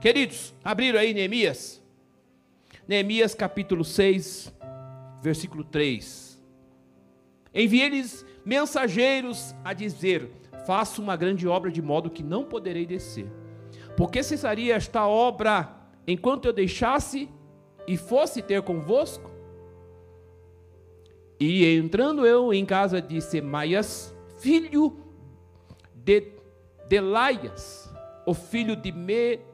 Queridos, abriram aí Neemias? Neemias capítulo 6, versículo 3. Enviei-lhes mensageiros a dizer: Faço uma grande obra de modo que não poderei descer. Porque cessaria esta obra enquanto eu deixasse e fosse ter convosco? E entrando eu em casa de Semaias, filho de Delaias, o filho de Me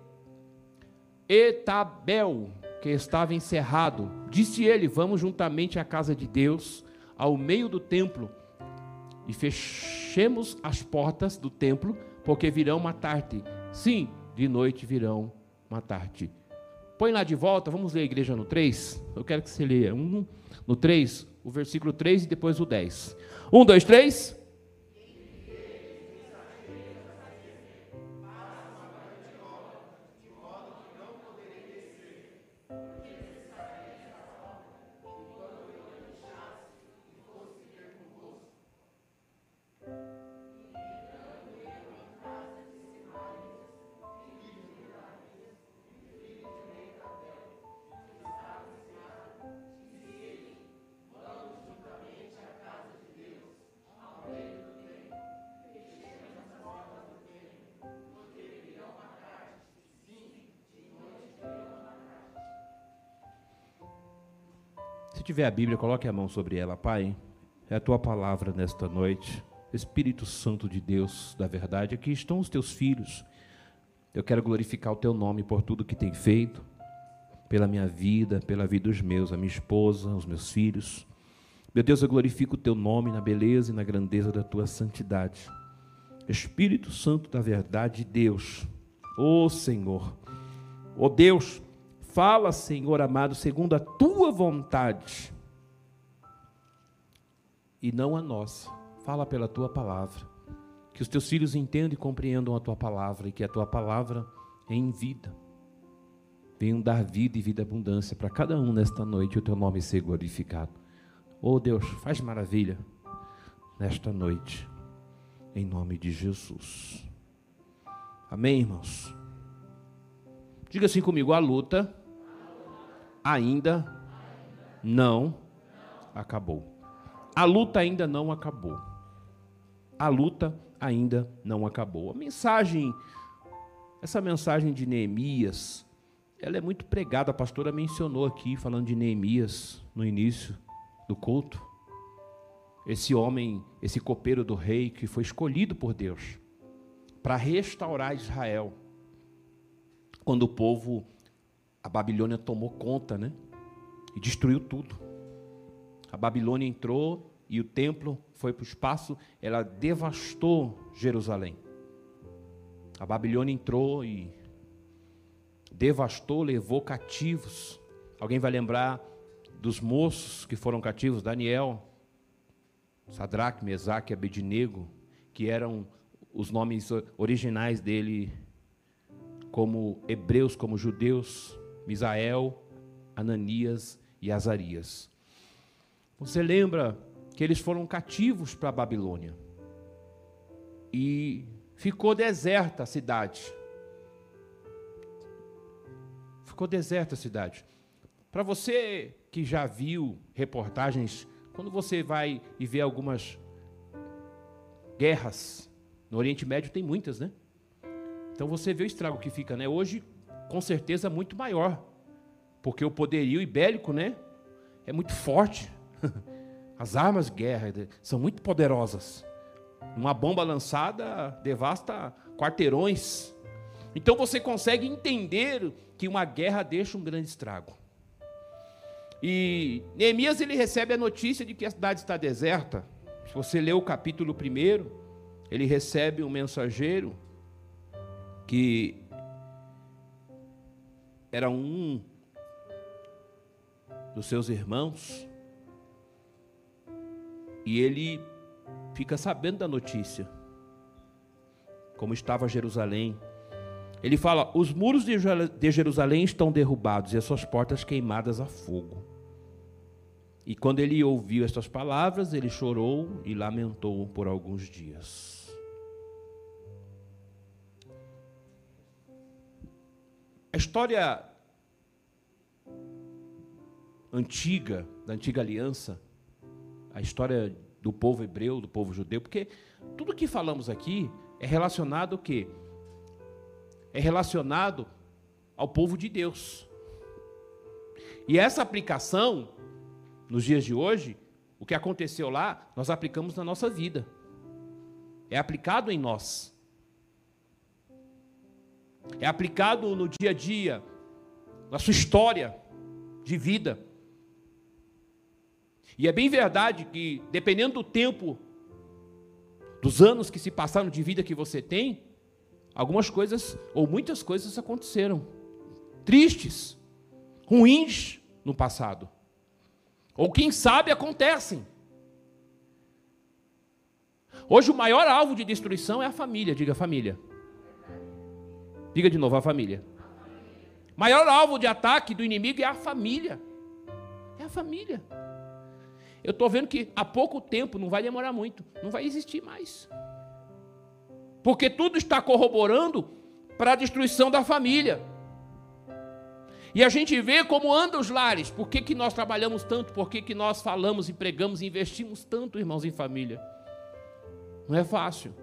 Etabel, que estava encerrado, disse ele: Vamos juntamente à casa de Deus, ao meio do templo, e fechemos as portas do templo, porque virão matar-te. Sim, de noite virão matar-te. Põe lá de volta, vamos ler a igreja no 3. Eu quero que você leia um, no 3, o versículo 3 e depois o 10. 1, 2, 3. Tiver a Bíblia, coloque a mão sobre ela, Pai. É a tua palavra nesta noite. Espírito Santo de Deus, da verdade, aqui estão os teus filhos. Eu quero glorificar o teu nome por tudo que tem feito, pela minha vida, pela vida dos meus, a minha esposa, os meus filhos. Meu Deus, eu glorifico o teu nome na beleza e na grandeza da tua santidade. Espírito Santo da verdade, Deus, ó oh, Senhor, ó oh, Deus, Fala, Senhor amado, segundo a tua vontade e não a nossa. Fala pela tua palavra. Que os teus filhos entendam e compreendam a tua palavra e que a tua palavra é em vida. Venham dar vida e vida abundância para cada um nesta noite e o teu nome ser glorificado. Oh Deus, faz maravilha nesta noite, em nome de Jesus. Amém, irmãos? Diga assim comigo: a luta ainda não acabou. A luta ainda não acabou. A luta ainda não acabou. A mensagem, essa mensagem de Neemias, ela é muito pregada. A pastora mencionou aqui, falando de Neemias no início do culto. Esse homem, esse copeiro do rei que foi escolhido por Deus para restaurar Israel. Quando o povo a Babilônia tomou conta, né? E destruiu tudo. A Babilônia entrou e o templo foi para o espaço, ela devastou Jerusalém. A Babilônia entrou e devastou, levou cativos. Alguém vai lembrar dos moços que foram cativos? Daniel, Sadraque, Mesaque Abednego, que eram os nomes originais dele como hebreus, como judeus. Misael, Ananias e Azarias. Você lembra que eles foram cativos para a Babilônia e ficou deserta a cidade. Ficou deserta a cidade. Para você que já viu reportagens, quando você vai e vê algumas guerras no Oriente Médio, tem muitas, né? Então você vê o estrago que fica, né? Hoje com certeza muito maior, porque o poderio ibérico, né, é muito forte. As armas de guerra são muito poderosas. Uma bomba lançada devasta quarteirões. Então você consegue entender que uma guerra deixa um grande estrago. E Neemias ele recebe a notícia de que a cidade está deserta. Se você ler o capítulo 1, ele recebe um mensageiro que era um dos seus irmãos, e ele fica sabendo da notícia, como estava Jerusalém. Ele fala: os muros de Jerusalém estão derrubados e as suas portas queimadas a fogo. E quando ele ouviu estas palavras, ele chorou e lamentou por alguns dias. A história antiga, da antiga aliança, a história do povo hebreu, do povo judeu, porque tudo que falamos aqui é relacionado o quê? É relacionado ao povo de Deus. E essa aplicação, nos dias de hoje, o que aconteceu lá, nós aplicamos na nossa vida. É aplicado em nós. É aplicado no dia a dia, na sua história de vida. E é bem verdade que, dependendo do tempo, dos anos que se passaram de vida que você tem, algumas coisas, ou muitas coisas aconteceram. Tristes, ruins no passado. Ou quem sabe acontecem. Hoje o maior alvo de destruição é a família, diga família. Diga de novo a família. Maior alvo de ataque do inimigo é a família. É a família. Eu estou vendo que há pouco tempo, não vai demorar muito, não vai existir mais. Porque tudo está corroborando para a destruição da família. E a gente vê como andam os lares. Por que, que nós trabalhamos tanto? Por que, que nós falamos, empregamos, investimos tanto, irmãos, em família? Não é fácil.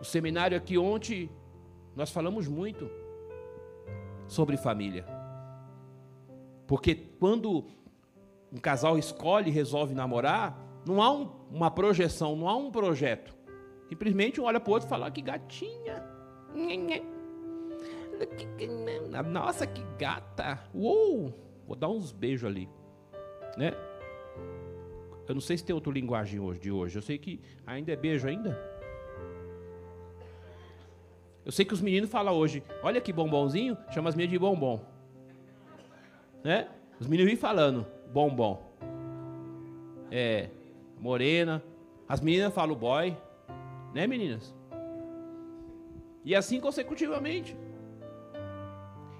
O seminário aqui ontem, nós falamos muito sobre família. Porque quando um casal escolhe e resolve namorar, não há um, uma projeção, não há um projeto. Simplesmente um olha para o outro e fala: ah, que gatinha. Nossa, que gata. Uou! Vou dar uns beijos ali. Né? Eu não sei se tem outra linguagem hoje, de hoje. Eu sei que ainda é beijo ainda. Eu sei que os meninos falam hoje, olha que bombonzinho, chama as minhas de bombom né? Os meninos vivem falando bombom. É, morena. As meninas falam boy, né, meninas? E assim consecutivamente.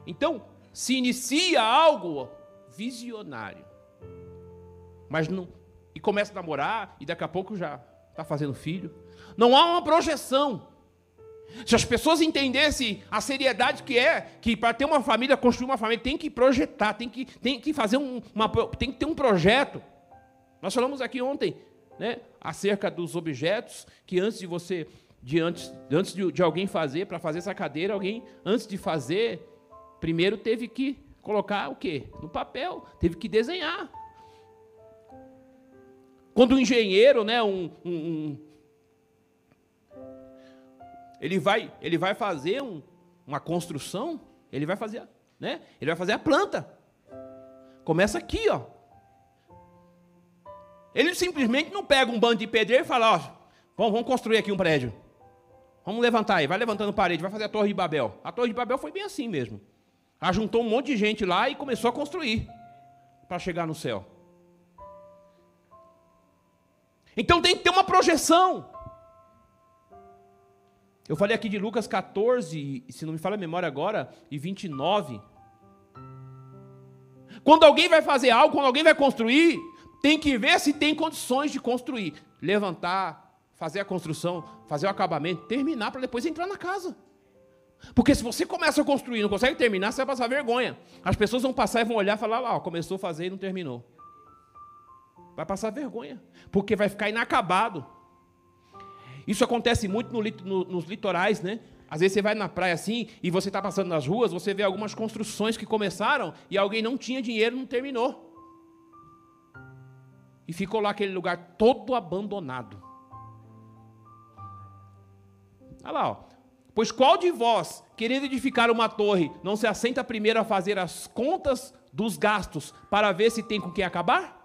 Então, se inicia algo visionário. Mas não e começa a namorar e daqui a pouco já está fazendo filho. Não há uma projeção. Se as pessoas entendessem a seriedade que é, que para ter uma família, construir uma família, tem que projetar, tem que, tem que fazer um, uma, tem que ter um projeto. Nós falamos aqui ontem, né, acerca dos objetos que antes de você, de antes, antes de, de alguém fazer, para fazer essa cadeira, alguém antes de fazer, primeiro teve que colocar o quê? No papel, teve que desenhar. Quando um engenheiro, né, um, um, ele vai, ele vai fazer um, uma construção, ele vai fazer, né? Ele vai fazer a planta. Começa aqui, ó. Ele simplesmente não pega um bando de pedreiro e fala, ó, vamos, vamos construir aqui um prédio. Vamos levantar aí, vai levantando parede, vai fazer a Torre de Babel. A Torre de Babel foi bem assim mesmo. Ajuntou um monte de gente lá e começou a construir para chegar no céu. Então tem que ter uma projeção. Eu falei aqui de Lucas 14, se não me falha a memória agora, e 29. Quando alguém vai fazer algo, quando alguém vai construir, tem que ver se tem condições de construir. Levantar, fazer a construção, fazer o acabamento, terminar para depois entrar na casa. Porque se você começa a construir e não consegue terminar, você vai passar vergonha. As pessoas vão passar e vão olhar e falar lá, ó, começou a fazer e não terminou. Vai passar vergonha, porque vai ficar inacabado. Isso acontece muito no, no, nos litorais, né? Às vezes você vai na praia assim e você está passando nas ruas, você vê algumas construções que começaram e alguém não tinha dinheiro, não terminou. E ficou lá aquele lugar todo abandonado. Olha lá, ó. Pois qual de vós, querendo edificar uma torre, não se assenta primeiro a fazer as contas dos gastos para ver se tem com que acabar?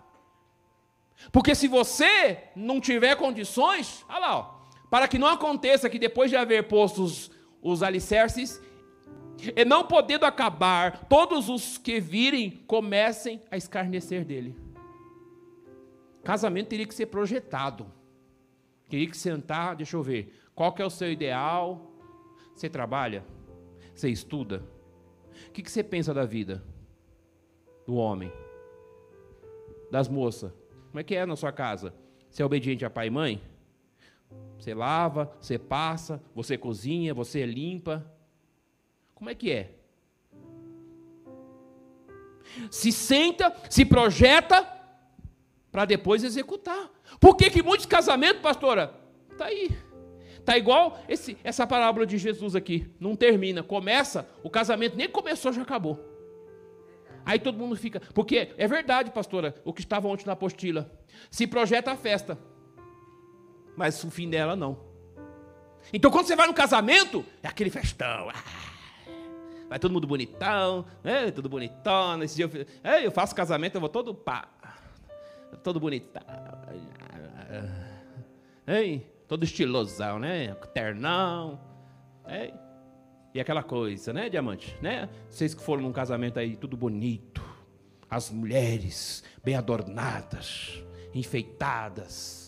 Porque se você não tiver condições, olha lá, ó, para que não aconteça que depois de haver posto os, os alicerces, e não podendo acabar, todos os que virem comecem a escarnecer dele. Casamento teria que ser projetado. Teria que sentar, deixa eu ver, qual que é o seu ideal? Você trabalha? Você estuda? O que, que você pensa da vida? Do homem? Das moças? Como é que é na sua casa? Você é obediente a pai e mãe? Você lava, você passa, você cozinha, você limpa. Como é que é? Se senta, se projeta para depois executar. Por que, que muitos casamentos, pastora, tá aí. Tá igual esse, essa parábola de Jesus aqui, não termina, começa, o casamento nem começou, já acabou. Aí todo mundo fica, porque é verdade, pastora, o que estava ontem na apostila. Se projeta a festa, mas o fim dela não. Então quando você vai no casamento, é aquele festão. Ah, vai todo mundo bonitão, é, tudo bonitão. Nesse dia eu, eu faço casamento, eu vou todo pá, todo bonitão. Ei, todo estilosão, né? Ternão. É. E aquela coisa, né, diamante? Né? Vocês que foram num casamento aí, tudo bonito. As mulheres bem adornadas, enfeitadas.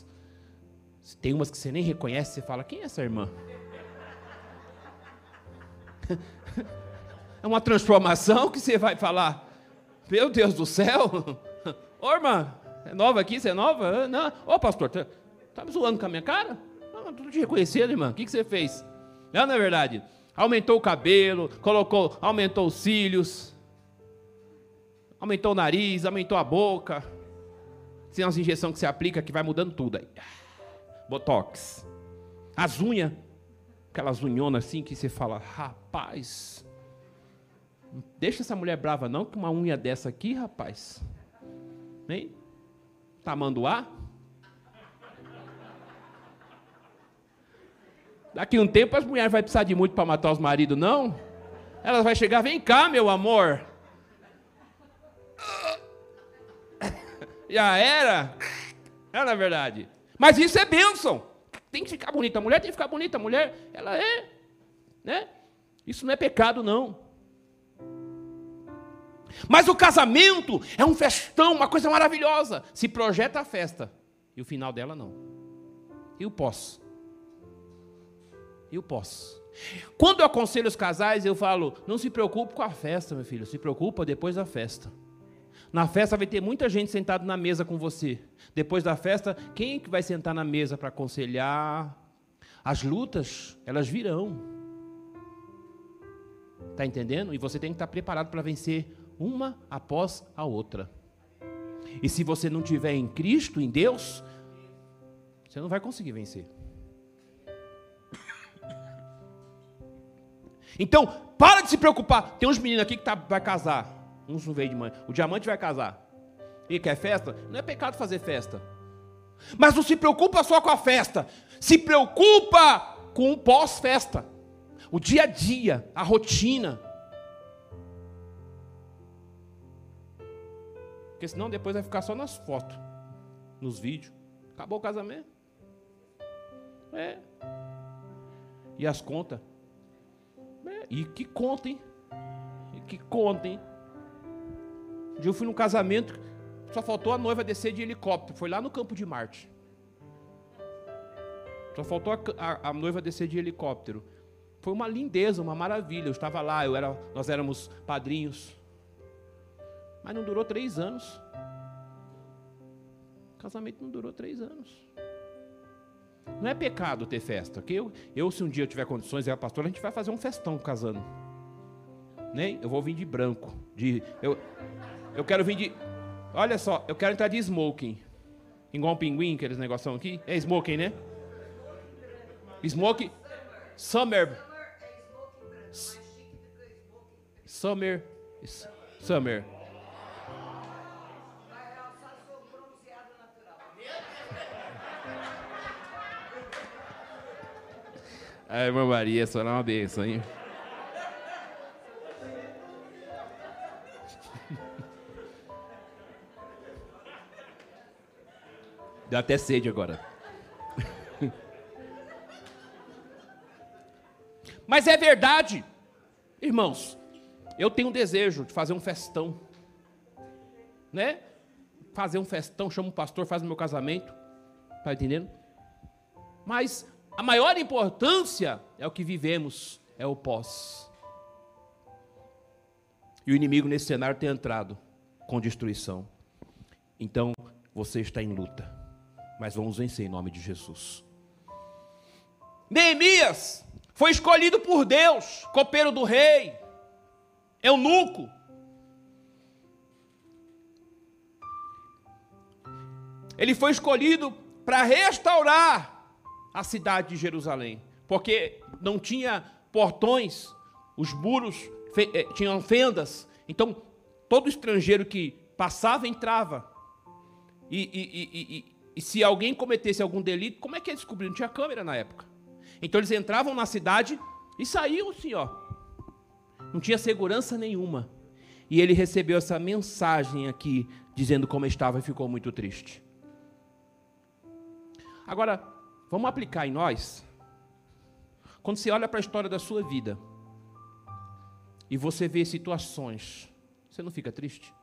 Tem umas que você nem reconhece, você fala, quem é essa irmã? É uma transformação que você vai falar, meu Deus do céu. Ô irmã, é nova aqui? Você é nova? Não. Ô pastor, tá, tá me zoando com a minha cara? Não, estou te reconhecendo, irmã. O que, que você fez? Não, não é verdade. Aumentou o cabelo, colocou, aumentou os cílios, aumentou o nariz, aumentou a boca. Tem umas injeções que você aplica que vai mudando tudo aí. Botox. As unhas, aquelas unhonas assim que você fala, rapaz, deixa essa mulher brava não, que uma unha dessa aqui, rapaz. Hein? Tamanduá? Daqui um tempo as mulheres vão precisar de muito para matar os maridos, não? Elas vão chegar, vem cá, meu amor. Já era. É na verdade. Mas isso é bênção. Tem que ficar bonita. A mulher tem que ficar bonita. A mulher, ela é. Né? Isso não é pecado, não. Mas o casamento é um festão, uma coisa maravilhosa. Se projeta a festa. E o final dela não. Eu posso. Eu posso. Quando eu aconselho os casais, eu falo: não se preocupe com a festa, meu filho. Se preocupa depois da festa. Na festa vai ter muita gente sentada na mesa com você. Depois da festa, quem é que vai sentar na mesa para aconselhar? As lutas, elas virão. Está entendendo? E você tem que estar preparado para vencer uma após a outra. E se você não tiver em Cristo, em Deus, você não vai conseguir vencer. Então, para de se preocupar. Tem uns meninos aqui que tá, vai casar. Uns não veio de mãe. O diamante vai casar. E quer festa? Não é pecado fazer festa. Mas não se preocupa só com a festa. Se preocupa com o pós-festa. O dia a dia, a rotina. Porque senão depois vai ficar só nas fotos, nos vídeos. Acabou o casamento. É. E as contas. É. E que conta, hein? E que conta, hein? Um dia eu fui num casamento, só faltou a noiva descer de helicóptero. Foi lá no campo de Marte. Só faltou a, a, a noiva descer de helicóptero. Foi uma lindeza, uma maravilha. Eu estava lá, eu era, nós éramos padrinhos. Mas não durou três anos. O casamento não durou três anos. Não é pecado ter festa, ok? Eu, eu se um dia eu tiver condições, é a pastora, a gente vai fazer um festão casando. Nem? Eu vou vir de branco. De, eu, eu quero vir de. Olha só, eu quero entrar de smoking. Igual um pinguim, aqueles negócios aqui. É smoking, né? Smoking. Summer. Summer. Summer. A irmã Maria, só é uma benção, hein? Deu até sede agora. Mas é verdade, irmãos. Eu tenho um desejo de fazer um festão, né? Fazer um festão, chamo um pastor, faz o meu casamento, tá entendendo? Mas a maior importância é o que vivemos, é o pós. E o inimigo nesse cenário tem entrado com destruição. Então, você está em luta, mas vamos vencer em nome de Jesus. Neemias foi escolhido por Deus, copeiro do rei, eunuco. Ele foi escolhido para restaurar a cidade de Jerusalém, porque não tinha portões, os muros fe eh, tinham fendas, então todo estrangeiro que passava entrava. E, e, e, e, se alguém cometesse algum delito, como é que eles descobriram? Não tinha câmera na época. Então eles entravam na cidade e saíam assim, ó. Não tinha segurança nenhuma. E ele recebeu essa mensagem aqui, dizendo como estava e ficou muito triste. Agora, vamos aplicar em nós. Quando você olha para a história da sua vida e você vê situações, você não fica triste?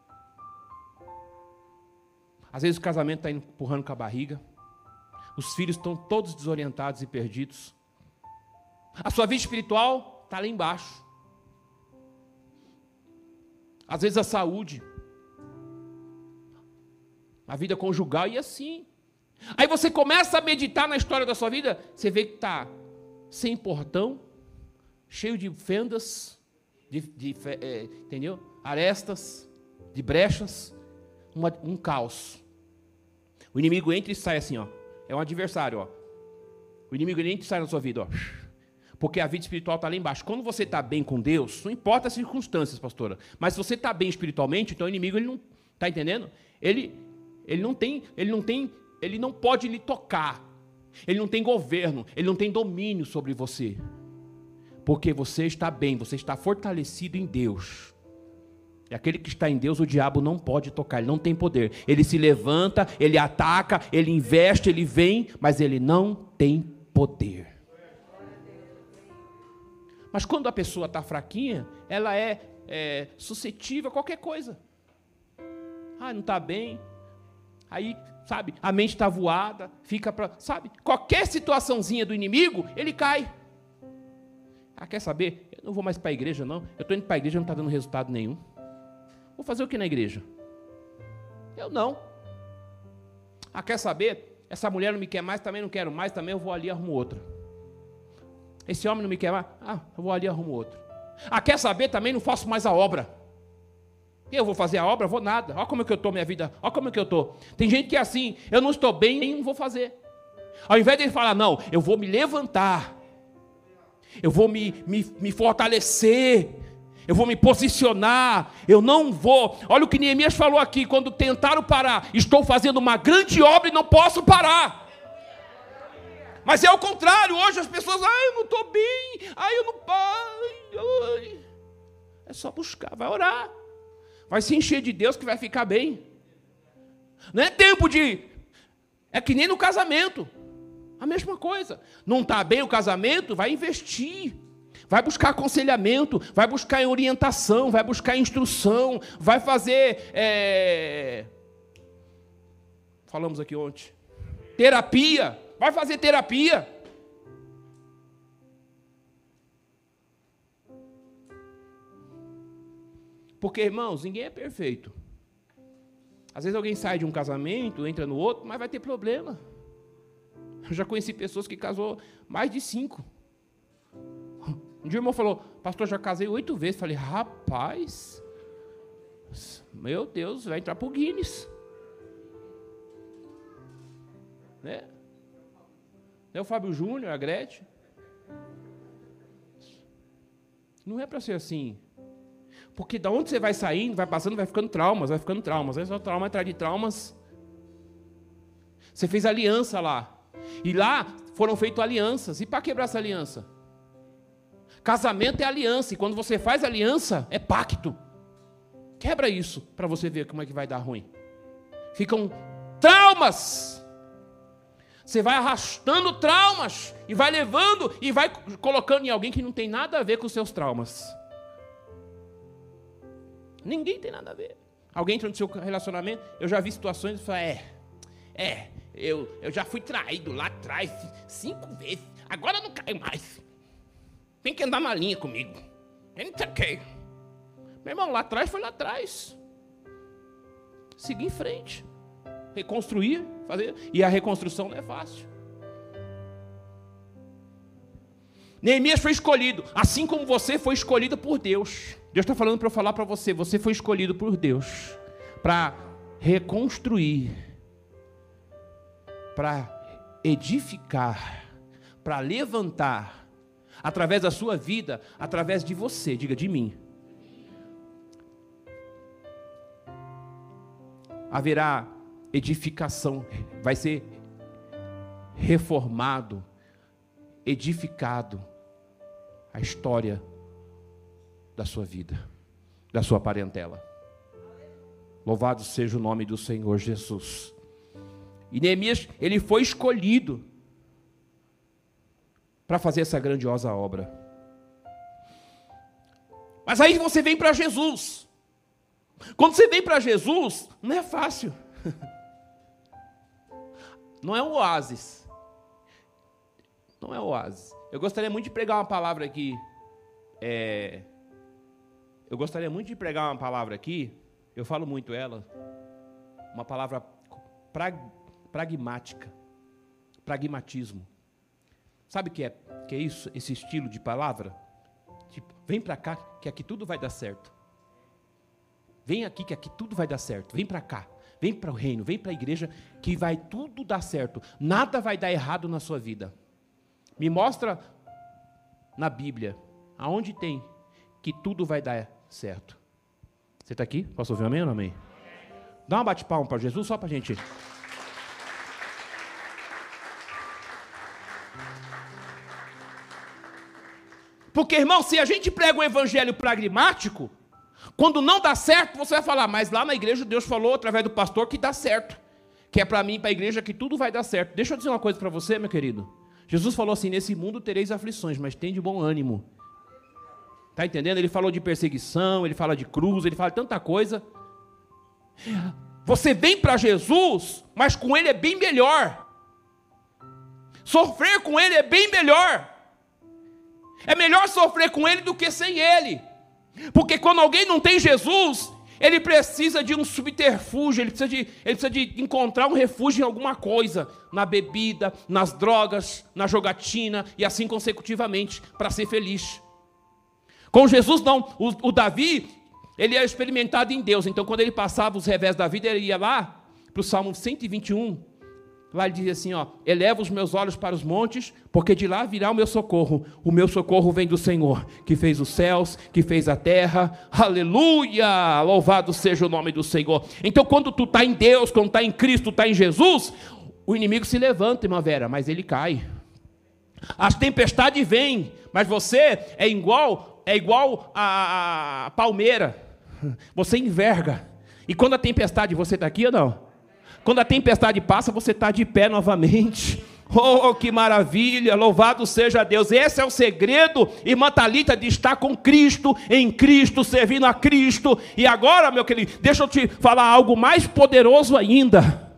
Às vezes o casamento está empurrando com a barriga, os filhos estão todos desorientados e perdidos, a sua vida espiritual está lá embaixo. Às vezes a saúde, a vida conjugal e assim. Aí você começa a meditar na história da sua vida, você vê que está sem portão, cheio de fendas, de, de é, entendeu? Arestas, de brechas, uma, um caos. O inimigo entra e sai assim, ó. É um adversário, ó. O inimigo entra e sai na sua vida, ó. Porque a vida espiritual está lá embaixo. Quando você está bem com Deus, não importa as circunstâncias, pastora. Mas se você está bem espiritualmente, então o inimigo ele não está entendendo. Ele, ele não tem, ele não tem ele não pode lhe tocar. Ele não tem governo, ele não tem domínio sobre você. Porque você está bem, você está fortalecido em Deus. E aquele que está em Deus, o diabo não pode tocar, ele não tem poder. Ele se levanta, ele ataca, ele investe, ele vem, mas ele não tem poder. Mas quando a pessoa está fraquinha, ela é, é suscetível a qualquer coisa. Ah, não está bem. Aí sabe? A mente está voada, fica para, sabe? Qualquer situaçãozinha do inimigo, ele cai. Ah, quer saber? Eu não vou mais para a igreja, não. Eu estou indo para a igreja, não está dando resultado nenhum. Vou fazer o que na igreja? Eu não. Ah, quer saber? Essa mulher não me quer mais, também não quero mais, também eu vou ali e arrumo outra. Esse homem não me quer mais, ah, eu vou ali e arrumo outro. Ah, quer saber? Também não faço mais a obra. Eu vou fazer a obra? Vou nada. Olha como é que eu estou minha vida. Olha como é que eu estou. Tem gente que é assim, eu não estou bem, nem vou fazer. Ao invés de ele falar, não, eu vou me levantar. Eu vou me, me, me fortalecer. Eu vou me posicionar. Eu não vou. Olha o que Neemias falou aqui. Quando tentaram parar, estou fazendo uma grande obra e não posso parar. Mas é o contrário, hoje as pessoas, ah, eu não estou bem, ah, eu não. Ai. É só buscar, vai orar. Vai se encher de Deus que vai ficar bem. Não é tempo de. É que nem no casamento. A mesma coisa. Não está bem o casamento, vai investir. Vai buscar aconselhamento, vai buscar orientação, vai buscar instrução, vai fazer. É... Falamos aqui ontem. Terapia. Vai fazer terapia. Porque, irmãos, ninguém é perfeito. Às vezes alguém sai de um casamento, entra no outro, mas vai ter problema. Eu já conheci pessoas que casou mais de cinco. Um dia o irmão falou, pastor, já casei oito vezes. Falei, rapaz, meu Deus, vai entrar para o Guinness. Né? É o Fábio Júnior, a Gretchen. Não é para ser assim. Porque da onde você vai saindo, vai passando, vai ficando traumas, vai ficando traumas. Aí só trauma atrás de traumas. Você fez aliança lá. E lá foram feitas alianças. E para quebrar essa aliança? Casamento é aliança. E quando você faz aliança, é pacto. Quebra isso para você ver como é que vai dar ruim. Ficam traumas. Você vai arrastando traumas e vai levando e vai colocando em alguém que não tem nada a ver com os seus traumas. Ninguém tem nada a ver. Alguém entra no seu relacionamento, eu já vi situações e fala, é, é, eu, eu já fui traído lá atrás cinco vezes, agora não caio mais. Tem que andar na linha comigo. Eu Meu irmão, lá atrás foi lá atrás. Seguir em frente. Reconstruir, fazer. E a reconstrução não é fácil. Neemias foi escolhido, assim como você foi escolhido por Deus. Deus está falando para eu falar para você: você foi escolhido por Deus para reconstruir, para edificar, para levantar, através da sua vida, através de você, diga de mim. Haverá edificação, vai ser reformado, edificado a história da sua vida, da sua parentela. Louvado seja o nome do Senhor Jesus. E Neemias, ele foi escolhido para fazer essa grandiosa obra. Mas aí você vem para Jesus. Quando você vem para Jesus, não é fácil. Não é um oásis. Não é um oásis. Eu gostaria muito de pregar uma palavra aqui. É, eu gostaria muito de pregar uma palavra aqui. Eu falo muito ela. Uma palavra prag, pragmática. Pragmatismo. Sabe o que é, que é isso? Esse estilo de palavra? Tipo, vem para cá que aqui tudo vai dar certo. Vem aqui que aqui tudo vai dar certo. Vem para cá. Vem para o reino, vem para a igreja que vai tudo dar certo. Nada vai dar errado na sua vida. Me mostra na Bíblia aonde tem que tudo vai dar certo. Você está aqui? Posso ouvir um amém ou não amém? Dá uma bate-palma para Jesus só para a gente. Porque, irmão, se a gente prega um evangelho pragmático, quando não dá certo, você vai falar, mas lá na igreja Deus falou através do pastor que dá certo. Que é para mim, para a igreja, que tudo vai dar certo. Deixa eu dizer uma coisa para você, meu querido. Jesus falou assim: nesse mundo tereis aflições, mas tem de bom ânimo. Está entendendo? Ele falou de perseguição, ele fala de cruz, ele fala de tanta coisa. Você vem para Jesus, mas com ele é bem melhor. Sofrer com ele é bem melhor. É melhor sofrer com ele do que sem ele. Porque quando alguém não tem Jesus, ele precisa de um subterfúgio, ele precisa, de, ele precisa de encontrar um refúgio em alguma coisa, na bebida, nas drogas, na jogatina e assim consecutivamente, para ser feliz. Com Jesus, não. O, o Davi, ele é experimentado em Deus, então quando ele passava os revés da vida, ele ia lá para o Salmo 121, Lá ele diz assim: ó, eleva os meus olhos para os montes, porque de lá virá o meu socorro. O meu socorro vem do Senhor, que fez os céus, que fez a terra. Aleluia! Louvado seja o nome do Senhor. Então, quando tu está em Deus, quando está em Cristo, está em Jesus, o inimigo se levanta, irmã Vera, mas ele cai. As tempestades vêm, mas você é igual, é igual a palmeira. Você enverga. E quando a tempestade, você está aqui ou não? Quando a tempestade passa, você está de pé novamente. Oh, que maravilha! Louvado seja Deus. Esse é o segredo, irmã Thalita, de estar com Cristo, em Cristo, servindo a Cristo. E agora, meu querido, deixa eu te falar algo mais poderoso ainda: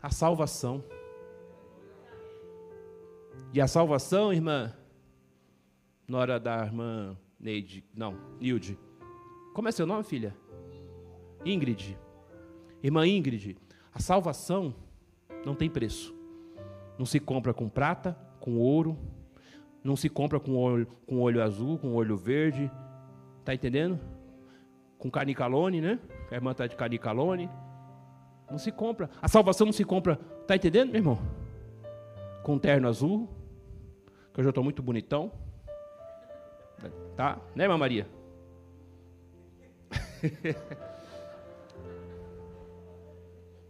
a salvação. E a salvação, irmã, na hora da irmã Neide, não, Nilde. Como é seu nome, filha? Ingrid. Irmã Ingrid, a salvação não tem preço. Não se compra com prata, com ouro, não se compra com olho, com olho azul, com olho verde. Tá entendendo? Com canicalone, né? A irmã está de canicalone. Não se compra. A salvação não se compra. Tá entendendo, meu irmão? Com terno azul. Que eu já estou muito bonitão. Tá? Né, irmã Maria?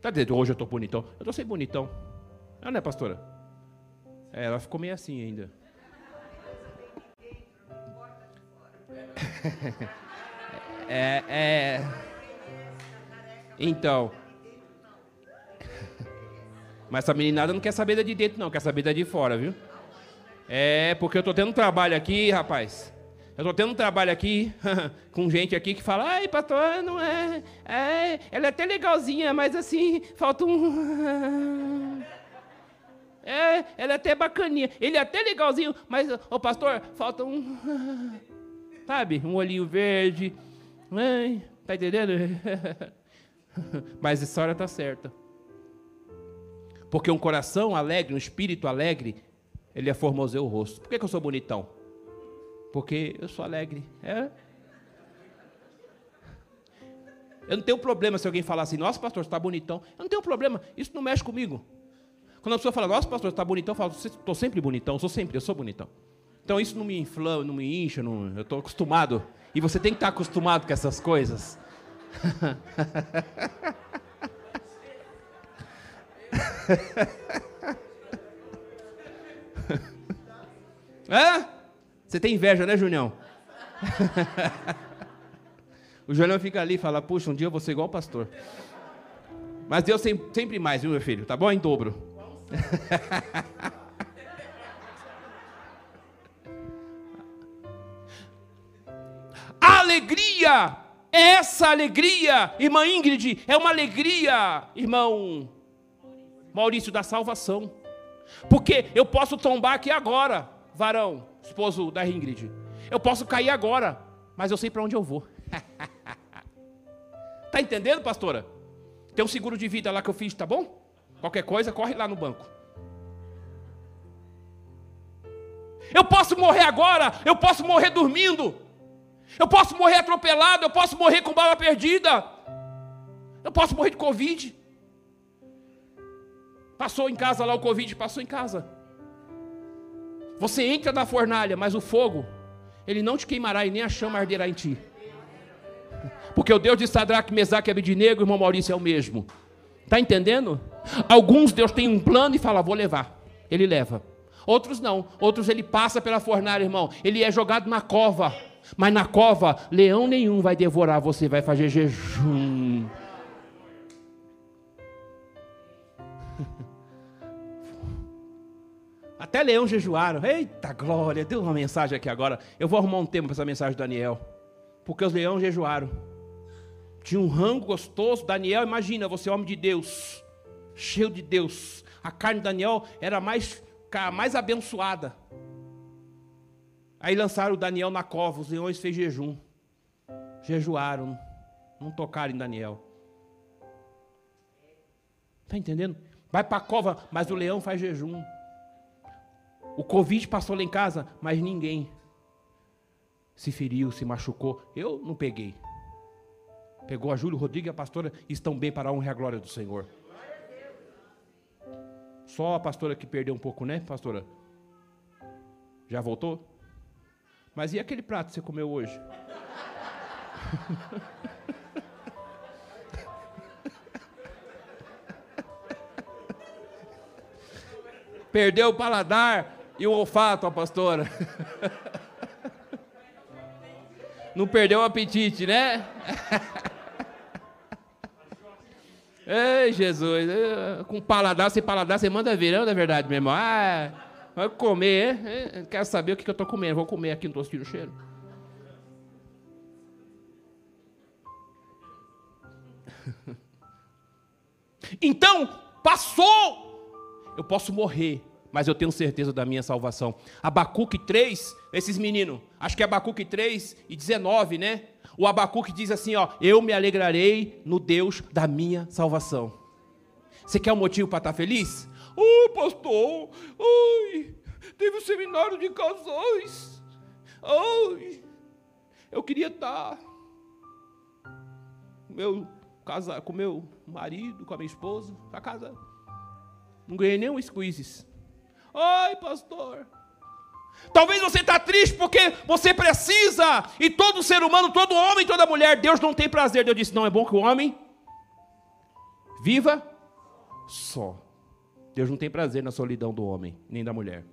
Tá dizendo, hoje eu estou bonitão. Eu estou sem bonitão. Ah, não é, pastora? É, ela ficou meio assim ainda. é, é. Então. Mas essa meninada não quer saber da de dentro, não, quer saber da de fora, viu? É, porque eu estou tendo trabalho aqui, rapaz. Eu estou tendo um trabalho aqui com gente aqui que fala, ai, pastor, não é, é. Ela é até legalzinha, mas assim, falta um. É, ela é até bacaninha. Ele é até legalzinho, mas, ô pastor, falta um. Sabe, um olhinho verde. Ai, tá entendendo? Mas a história está certa. Porque um coração alegre, um espírito alegre, Ele é formoseou o rosto. Por que, que eu sou bonitão? Porque eu sou alegre. É? Eu não tenho problema se alguém falar assim, nossa, pastor, você está bonitão. Eu não tenho problema, isso não mexe comigo. Quando a pessoa fala, nossa, pastor, você está bonitão, eu falo, estou sempre bonitão, eu sou sempre, eu sou bonitão. Então isso não me inflama, não me incha, não, eu estou acostumado. E você tem que estar acostumado com essas coisas. é? Você tem inveja, né, Junião? o Junião fica ali e fala: Puxa, um dia eu vou ser igual o pastor. Mas Deus sempre mais, viu, meu filho? Tá bom? Em dobro. alegria, essa alegria, irmã Ingrid, é uma alegria, irmão Maurício, da salvação. Porque eu posso tombar aqui agora, varão, esposo da Ingrid. Eu posso cair agora, mas eu sei para onde eu vou. tá entendendo, pastora? Tem um seguro de vida lá que eu fiz, tá bom? Qualquer coisa, corre lá no banco. Eu posso morrer agora, eu posso morrer dormindo. Eu posso morrer atropelado, eu posso morrer com bala perdida. Eu posso morrer de Covid. Passou em casa lá o Covid, passou em casa. Você entra na fornalha, mas o fogo, ele não te queimará e nem a chama arderá em ti. Porque o Deus de Sadraque, Mesaque e Abidnego, irmão Maurício, é o mesmo. Está entendendo? Alguns Deus tem um plano e fala, vou levar. Ele leva. Outros não. Outros ele passa pela fornalha, irmão. Ele é jogado na cova. Mas na cova, leão nenhum vai devorar você, vai fazer jejum. Até leão jejuaram. Eita glória, deu uma mensagem aqui agora. Eu vou arrumar um tempo para essa mensagem do Daniel. Porque os leões jejuaram. Tinha um rango gostoso. Daniel, imagina, você é homem de Deus. Cheio de Deus. A carne de Daniel era mais, mais abençoada. Aí lançaram o Daniel na cova. Os leões fez jejum. Jejuaram. Não tocaram em Daniel. Está entendendo? Vai para a cova, mas o leão faz jejum. O Covid passou lá em casa, mas ninguém se feriu, se machucou. Eu não peguei. Pegou a Júlio Rodrigues e a pastora estão bem para a honra e a glória do Senhor. Só a pastora que perdeu um pouco, né, pastora? Já voltou? Mas e aquele prato que você comeu hoje? Perdeu o paladar, e o olfato, a pastora? Não perdeu o apetite, né? Ei, Jesus, com paladar, sem paladar, você manda ver, não é verdade, meu irmão? Ah, vai comer, é? quero saber o que eu estou comendo, vou comer aqui, não estou sentindo cheiro. Então, passou, eu posso morrer, mas eu tenho certeza da minha salvação. Abacuque 3, esses meninos, acho que é Abacuque 3 e 19, né? O Abacuque diz assim, ó, eu me alegrarei no Deus da minha salvação. Você quer um motivo para estar feliz? Oh, pastor, ai, teve um seminário de casais. Ai, eu queria estar com meu, casa, com meu marido, com a minha esposa, a casa. Não ganhei nenhum squeezes. Ai, pastor. Talvez você está triste porque você precisa, e todo ser humano, todo homem, toda mulher, Deus não tem prazer. Deus disse: não é bom que o homem viva só. Deus não tem prazer na solidão do homem, nem da mulher.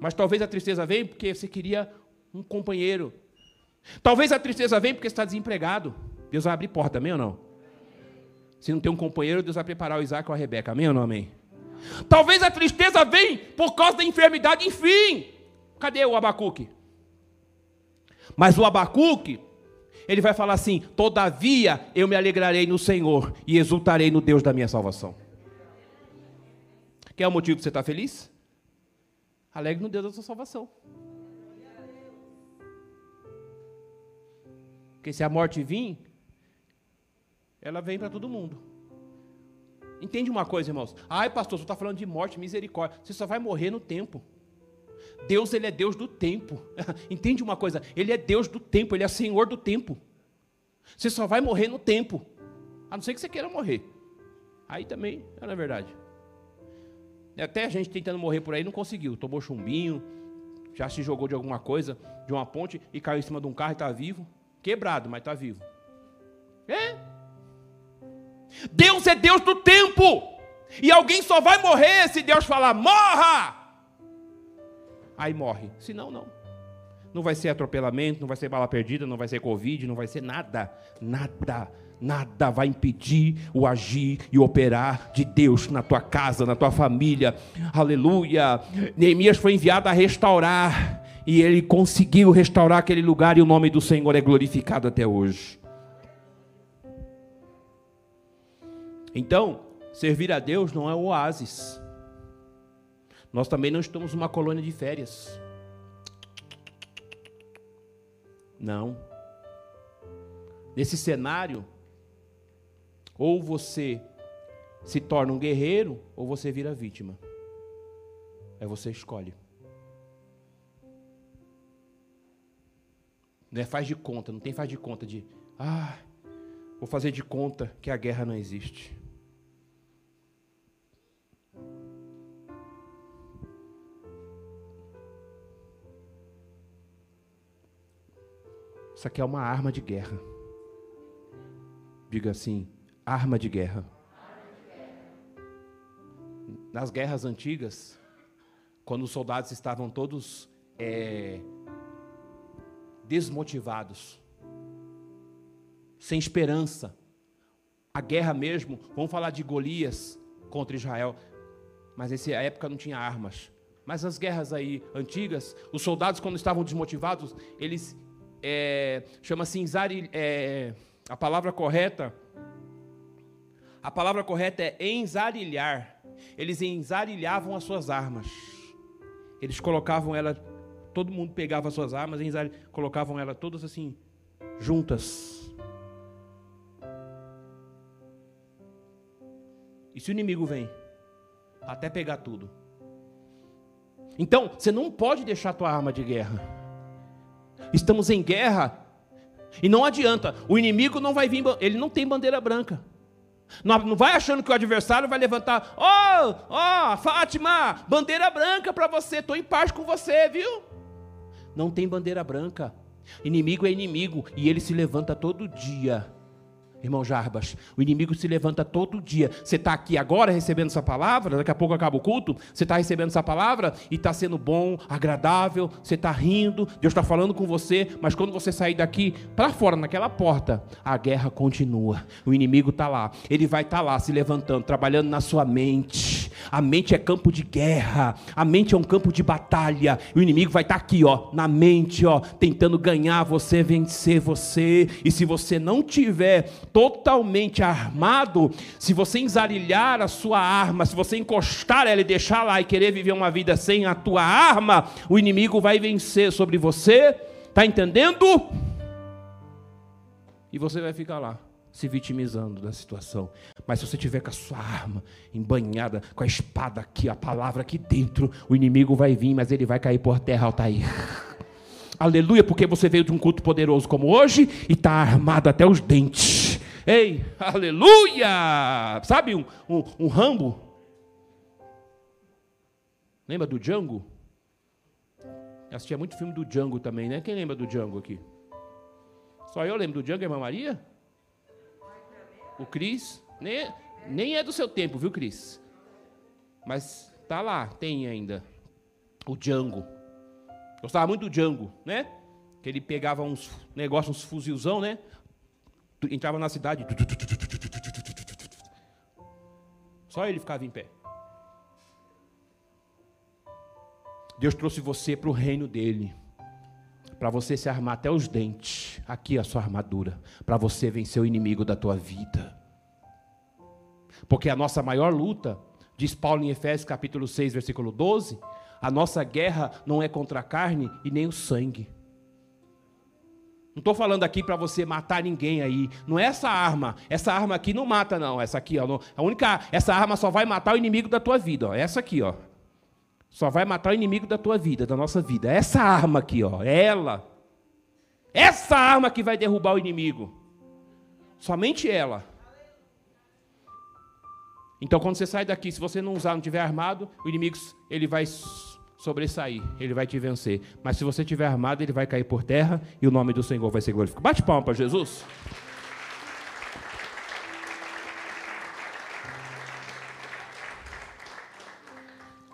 Mas talvez a tristeza venha porque você queria um companheiro. Talvez a tristeza venha porque você está desempregado. Deus vai abrir porta, amém ou não? Se não tem um companheiro, Deus vai preparar o Isaac ou a Rebeca, amém ou não amém? Talvez a tristeza venha por causa da enfermidade, enfim. Cadê o Abacuque? Mas o Abacuque, ele vai falar assim: Todavia eu me alegrarei no Senhor e exultarei no Deus da minha salvação. Quer o motivo de você estar feliz? Alegre no Deus da sua salvação. Porque se a morte vir, ela vem para todo mundo. Entende uma coisa, irmãos? Ai, pastor, você está falando de morte, misericórdia. Você só vai morrer no tempo. Deus, ele é Deus do tempo. Entende uma coisa? Ele é Deus do tempo, ele é Senhor do tempo. Você só vai morrer no tempo. A não ser que você queira morrer. Aí também, é na verdade. Até a gente tentando morrer por aí não conseguiu. Tomou chumbinho, já se jogou de alguma coisa, de uma ponte e caiu em cima de um carro e está vivo. Quebrado, mas está vivo. É? Deus é Deus do tempo. E alguém só vai morrer se Deus falar: morra! Aí morre. Senão, não. Não vai ser atropelamento, não vai ser bala perdida, não vai ser Covid, não vai ser nada. Nada. Nada vai impedir o agir e operar de Deus na tua casa, na tua família. Aleluia. Neemias foi enviado a restaurar. E ele conseguiu restaurar aquele lugar, e o nome do Senhor é glorificado até hoje. Então, servir a Deus não é o oásis. Nós também não estamos numa colônia de férias. Não. Nesse cenário, ou você se torna um guerreiro, ou você vira vítima. É você escolhe. Não é faz de conta, não tem faz de conta de, ah, vou fazer de conta que a guerra não existe. Isso aqui é uma arma de guerra. Diga assim: arma de guerra. Nas guerras antigas, quando os soldados estavam todos é, desmotivados, sem esperança, a guerra mesmo, vamos falar de Golias contra Israel, mas nessa época não tinha armas. Mas as guerras aí antigas, os soldados quando estavam desmotivados, eles é, chama-se é, a palavra correta. A palavra correta é enzarilhar. Eles enzarilhavam as suas armas. Eles colocavam ela, todo mundo pegava as suas armas e colocavam ela todas assim, juntas. E se o inimigo vem? Até pegar tudo. Então, você não pode deixar a tua arma de guerra. Estamos em guerra. E não adianta, o inimigo não vai vir, ele não tem bandeira branca. Não, vai achando que o adversário vai levantar, ó, oh, ó, oh, Fátima, bandeira branca para você, estou em paz com você, viu? Não tem bandeira branca. Inimigo é inimigo e ele se levanta todo dia Irmão Jarbas, o inimigo se levanta todo dia. Você está aqui agora recebendo essa palavra, daqui a pouco acaba o culto, você está recebendo essa palavra e está sendo bom, agradável, você está rindo, Deus está falando com você, mas quando você sair daqui para fora, naquela porta, a guerra continua. O inimigo está lá, ele vai estar tá lá se levantando, trabalhando na sua mente. A mente é campo de guerra, a mente é um campo de batalha. O inimigo vai estar tá aqui, ó, na mente, ó, tentando ganhar você, vencer você. E se você não tiver totalmente armado, se você enzarilhar a sua arma, se você encostar ela e deixar lá e querer viver uma vida sem a tua arma, o inimigo vai vencer sobre você. Está entendendo? E você vai ficar lá, se vitimizando da situação. Mas se você tiver com a sua arma embanhada, com a espada aqui, a palavra aqui dentro, o inimigo vai vir, mas ele vai cair por terra, Altair. Aleluia, porque você veio de um culto poderoso como hoje e está armado até os dentes. Ei, aleluia! Sabe um, um, um Rambo? Lembra do Django? Eu assistia muito filme do Django também, né? Quem lembra do Django aqui? Só eu lembro do Django, irmã Maria? O Cris? Nem, nem é do seu tempo, viu, Cris? Mas tá lá, tem ainda. O Django. Gostava muito do Django, né? Que ele pegava uns negócios, uns fuzilzão, né? Entrava na cidade. Só ele ficava em pé. Deus trouxe você para o reino dele. Para você se armar até os dentes. Aqui a sua armadura. Para você vencer o inimigo da tua vida. Porque a nossa maior luta, diz Paulo em Efésios capítulo 6, versículo 12, a nossa guerra não é contra a carne e nem o sangue Não estou falando aqui para você matar ninguém aí. Não é essa arma. Essa arma aqui não mata, não. Essa aqui, ó. A única. Essa arma só vai matar o inimigo da tua vida, ó. Essa aqui, ó. Só vai matar o inimigo da tua vida, da nossa vida. Essa arma aqui, ó. É ela. Essa arma que vai derrubar o inimigo. Somente ela. Então, quando você sai daqui, se você não usar, não tiver armado, o inimigo ele vai sobressair, ele vai te vencer. Mas se você tiver armado, ele vai cair por terra e o nome do Senhor vai ser glorificado. Bate palma para Jesus.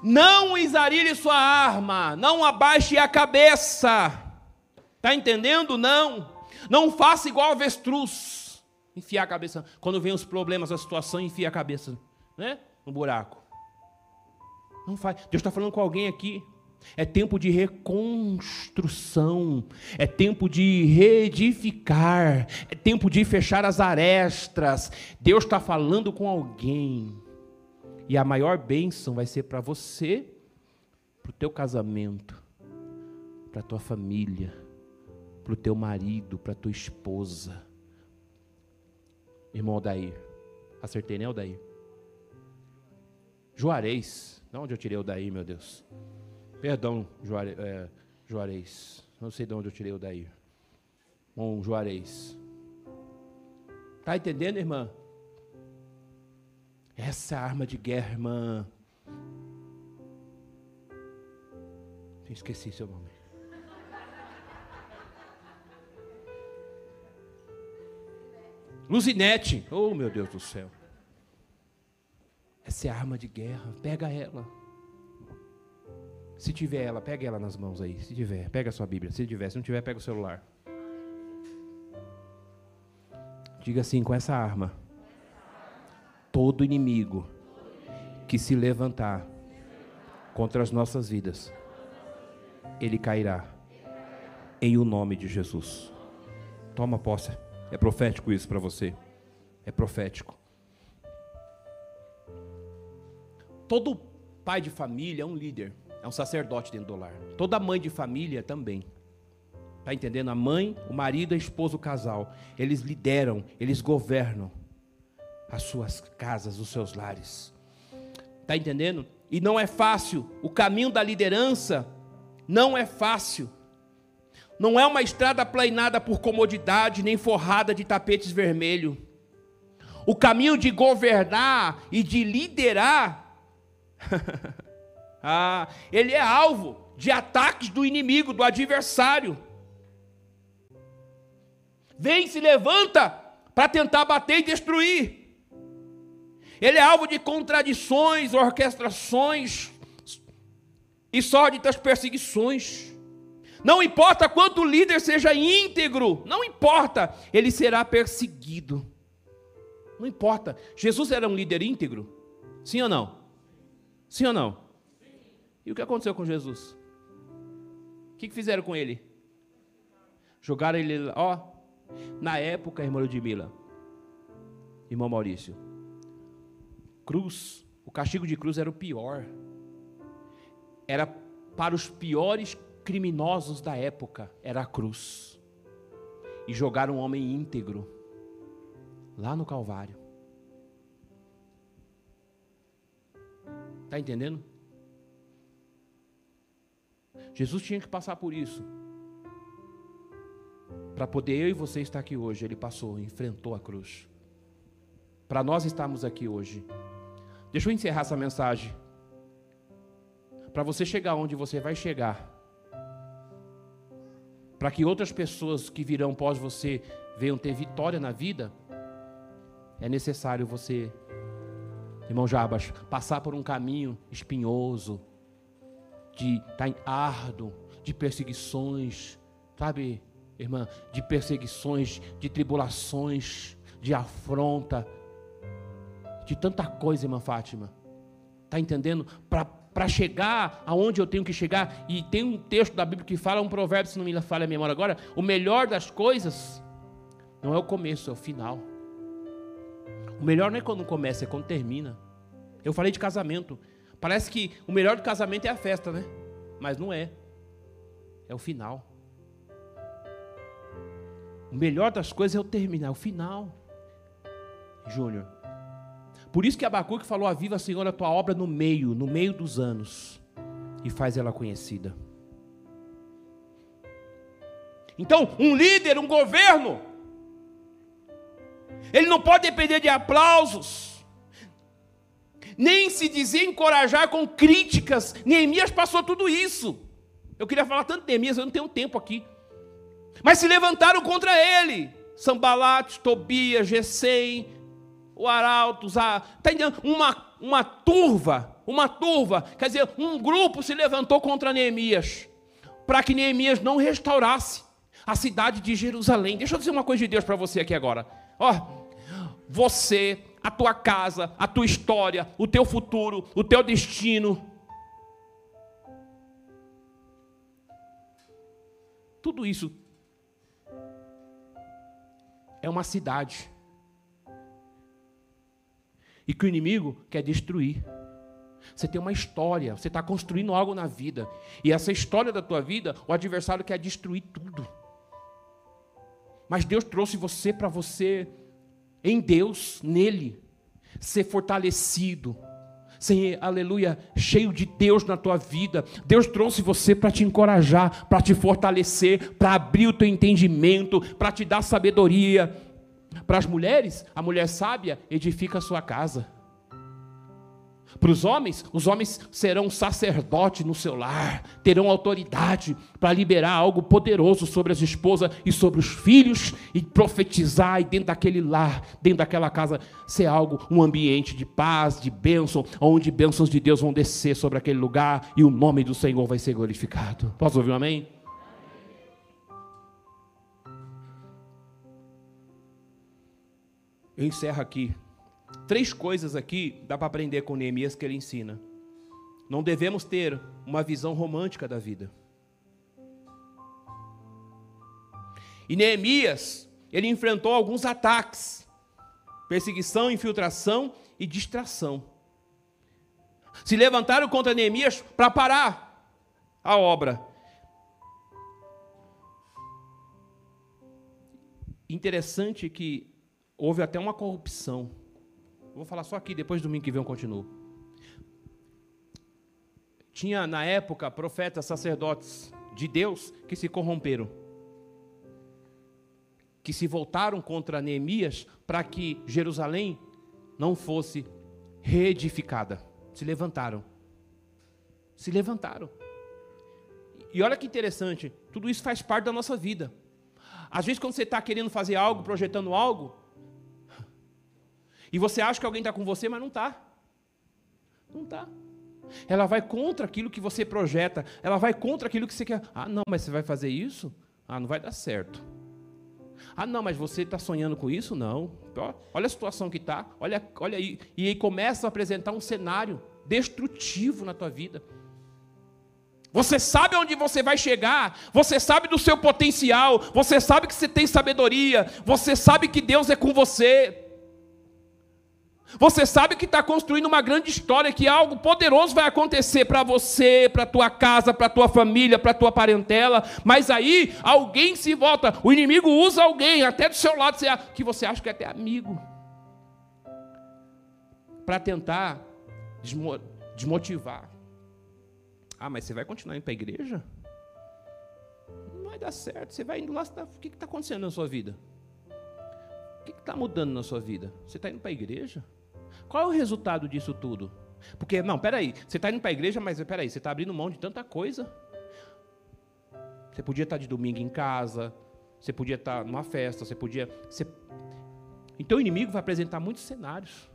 Não exarile sua arma, não abaixe a cabeça. Está entendendo? Não. Não faça igual avestruz. Enfiar a cabeça. Quando vem os problemas, a situação, enfia a cabeça né? no buraco. Não faz. Deus está falando com alguém aqui. É tempo de reconstrução, é tempo de reedificar, é tempo de fechar as arestas. Deus está falando com alguém. E a maior bênção vai ser para você, para o teu casamento, para a tua família, para o teu marido, para a tua esposa. Irmão Odair. Acertei, né, Odair? Juarez. De onde eu tirei o daí, meu Deus? Perdão, Juare, é, Juarez. Não sei de onde eu tirei o daí. Bom, Juarez. Está entendendo, irmã? Essa é arma de guerra, irmã. Esqueci seu nome. Luzinete. Oh, meu Deus do céu. Essa é arma de guerra. Pega ela. Se tiver ela, pega ela nas mãos aí. Se tiver, pega a sua Bíblia. Se tiver, se não tiver, pega o celular. Diga assim: com essa arma, todo inimigo que se levantar contra as nossas vidas, ele cairá. Em o nome de Jesus. Toma posse. É profético isso para você. É profético. Todo pai de família é um líder, é um sacerdote dentro do lar. Toda mãe de família também. Está entendendo? A mãe, o marido, a esposa, o casal. Eles lideram, eles governam as suas casas, os seus lares. Está entendendo? E não é fácil. O caminho da liderança não é fácil. Não é uma estrada planeada por comodidade, nem forrada de tapetes vermelhos. O caminho de governar e de liderar ah, ele é alvo de ataques do inimigo, do adversário. Vem, se levanta para tentar bater e destruir. Ele é alvo de contradições, orquestrações e sórdidas perseguições. Não importa quanto o líder seja íntegro, não importa, ele será perseguido. Não importa. Jesus era um líder íntegro? Sim ou não? Sim ou não? E o que aconteceu com Jesus? O que, fizeram com ele? Jogaram ele, ó, na época, irmã Ludmila, irmão Maurício, cruz, o castigo de cruz era o pior. Era para os piores criminosos da época, era a cruz. E jogaram um homem íntegro lá no Calvário. Está entendendo? Jesus tinha que passar por isso. Para poder eu e você estar aqui hoje, ele passou, enfrentou a cruz. Para nós estarmos aqui hoje. Deixa eu encerrar essa mensagem. Para você chegar onde você vai chegar. Para que outras pessoas que virão pós você venham ter vitória na vida, é necessário você irmão Jabas, passar por um caminho espinhoso, de estar tá árduo, de perseguições, sabe, irmã, de perseguições, de tribulações, de afronta, de tanta coisa, irmã Fátima. Está entendendo? Para chegar aonde eu tenho que chegar, e tem um texto da Bíblia que fala, um provérbio, se não me falha a memória agora, o melhor das coisas não é o começo, é o final. O melhor não é quando começa, é quando termina. Eu falei de casamento. Parece que o melhor do casamento é a festa, né? Mas não é. É o final. O melhor das coisas é o terminar, o final. Júnior. Por isso que Abacuque falou: Aviva, Senhor, a tua obra no meio, no meio dos anos, e faz ela conhecida. Então, um líder, um governo, ele não pode depender de aplausos, nem se desencorajar com críticas. Neemias passou tudo isso. Eu queria falar tanto de Neemias, eu não tenho tempo aqui. Mas se levantaram contra ele. Sambalat, Tobias, Gesem, o Arauto, tá entendendo? Uma, uma turva, uma turva, quer dizer, um grupo se levantou contra Neemias, para que Neemias não restaurasse a cidade de Jerusalém. Deixa eu dizer uma coisa de Deus para você aqui agora. Ó, você, a tua casa, a tua história, o teu futuro, o teu destino, tudo isso é uma cidade. E que o inimigo quer destruir. Você tem uma história, você está construindo algo na vida. E essa história da tua vida, o adversário quer destruir tudo. Mas Deus trouxe você para você, em Deus, nele, ser fortalecido, ser, aleluia, cheio de Deus na tua vida. Deus trouxe você para te encorajar, para te fortalecer, para abrir o teu entendimento, para te dar sabedoria. Para as mulheres, a mulher sábia edifica a sua casa. Para os homens, os homens serão sacerdote no seu lar, terão autoridade para liberar algo poderoso sobre as esposas e sobre os filhos e profetizar e dentro daquele lar, dentro daquela casa, ser algo, um ambiente de paz, de bênção, onde bênçãos de Deus vão descer sobre aquele lugar e o nome do Senhor vai ser glorificado. Posso ouvir um amém? Eu encerro aqui Três coisas aqui dá para aprender com Neemias que ele ensina. Não devemos ter uma visão romântica da vida. E Neemias, ele enfrentou alguns ataques: perseguição, infiltração e distração. Se levantaram contra Neemias para parar a obra. Interessante que houve até uma corrupção vou falar só aqui, depois do domingo que vem eu continuo. Tinha na época profetas, sacerdotes de Deus que se corromperam. Que se voltaram contra Neemias para que Jerusalém não fosse reedificada. Se levantaram. Se levantaram. E olha que interessante, tudo isso faz parte da nossa vida. Às vezes, quando você está querendo fazer algo, projetando algo, e você acha que alguém está com você, mas não está. Não está. Ela vai contra aquilo que você projeta. Ela vai contra aquilo que você quer. Ah, não, mas você vai fazer isso? Ah, não vai dar certo. Ah, não, mas você está sonhando com isso? Não. Olha a situação que está. Olha, olha aí. E aí começa a apresentar um cenário destrutivo na tua vida. Você sabe onde você vai chegar, você sabe do seu potencial, você sabe que você tem sabedoria, você sabe que Deus é com você. Você sabe que está construindo uma grande história, que algo poderoso vai acontecer para você, para tua casa, para tua família, para tua parentela, mas aí alguém se volta, o inimigo usa alguém até do seu lado, que você acha que é até amigo, para tentar desmotivar. Ah, mas você vai continuar indo para a igreja? Não vai dar certo, você vai indo lá, tá, o que está acontecendo na sua vida? O que está mudando na sua vida? Você está indo para a igreja? Qual é o resultado disso tudo? Porque, não, peraí, você está indo para a igreja, mas peraí, você está abrindo mão de tanta coisa. Você podia estar tá de domingo em casa, você podia estar tá numa festa, você podia. Você... Então o inimigo vai apresentar muitos cenários.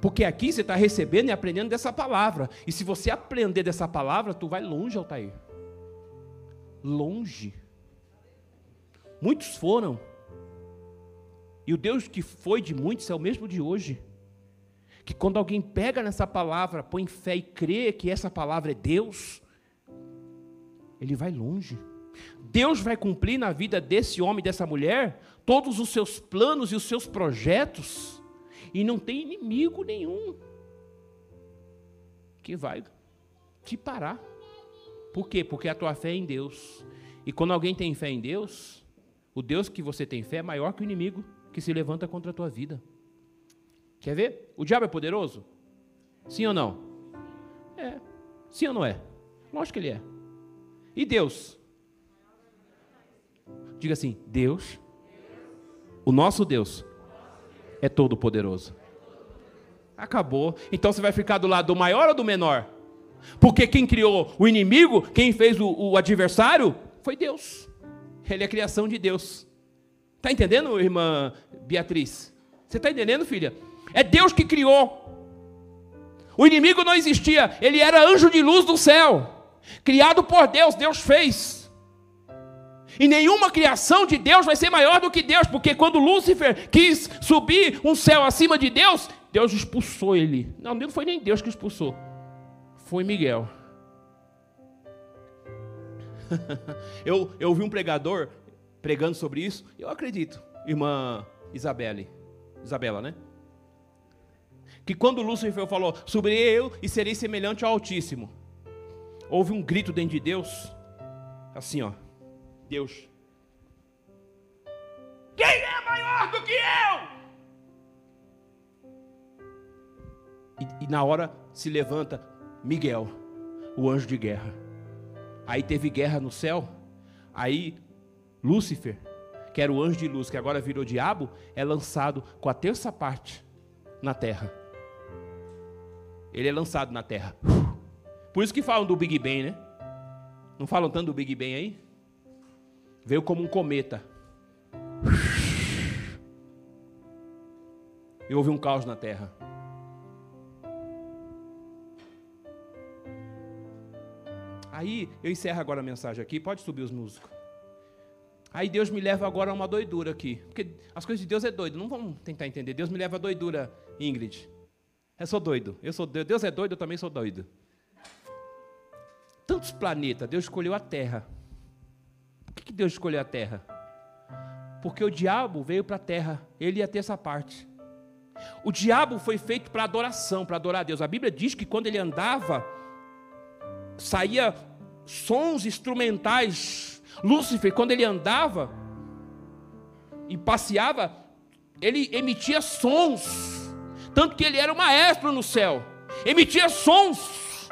Porque aqui você está recebendo e aprendendo dessa palavra. E se você aprender dessa palavra, tu vai longe, Altair. Longe. Muitos foram. E o Deus que foi de muitos é o mesmo de hoje que quando alguém pega nessa palavra, põe fé e crê que essa palavra é Deus, ele vai longe. Deus vai cumprir na vida desse homem dessa mulher todos os seus planos e os seus projetos, e não tem inimigo nenhum que vai te parar. Por quê? Porque a tua fé é em Deus. E quando alguém tem fé em Deus, O Deus que você tem fé é maior que o inimigo que se levanta contra a tua vida. Quer ver? O diabo é poderoso? Sim ou não? É. Sim ou não é? Lógico que ele é. E Deus? Diga assim: Deus, o nosso Deus, é todo poderoso. Acabou. Então você vai ficar do lado do maior ou do menor? Porque quem criou o inimigo, quem fez o, o adversário, foi Deus. Ele é a criação de Deus. Está entendendo, irmã Beatriz? Você está entendendo, filha? É Deus que criou. O inimigo não existia, ele era anjo de luz do céu, criado por Deus, Deus fez. E nenhuma criação de Deus vai ser maior do que Deus, porque quando Lúcifer quis subir um céu acima de Deus, Deus expulsou ele. Não, não foi nem Deus que expulsou, foi Miguel. eu, eu ouvi um pregador pregando sobre isso, eu acredito, irmã Isabelle, Isabela, né? Que quando Lúcifer falou, subirei eu e serei semelhante ao Altíssimo, houve um grito dentro de Deus, assim ó, Deus, quem é maior do que eu? E, e na hora se levanta Miguel, o anjo de guerra. Aí teve guerra no céu. Aí Lúcifer, que era o anjo de luz, que agora virou diabo, é lançado com a terça parte na terra. Ele é lançado na terra. Por isso que falam do Big Bang, né? Não falam tanto do Big Bang aí? Veio como um cometa. E houve um caos na terra. Aí eu encerro agora a mensagem aqui, pode subir os músicos. Aí Deus me leva agora a uma doidura aqui. Porque as coisas de Deus é doido, não vamos tentar entender. Deus me leva a doidura, Ingrid. Eu sou doido. Eu sou Deus é doido, eu também sou doido. Tantos planetas, Deus escolheu a Terra. Por que Deus escolheu a Terra? Porque o diabo veio para a Terra, ele ia ter essa parte. O diabo foi feito para adoração, para adorar a Deus. A Bíblia diz que quando ele andava, saía sons instrumentais. Lúcifer, quando ele andava e passeava, ele emitia sons. Tanto que ele era o maestro no céu. Emitia sons.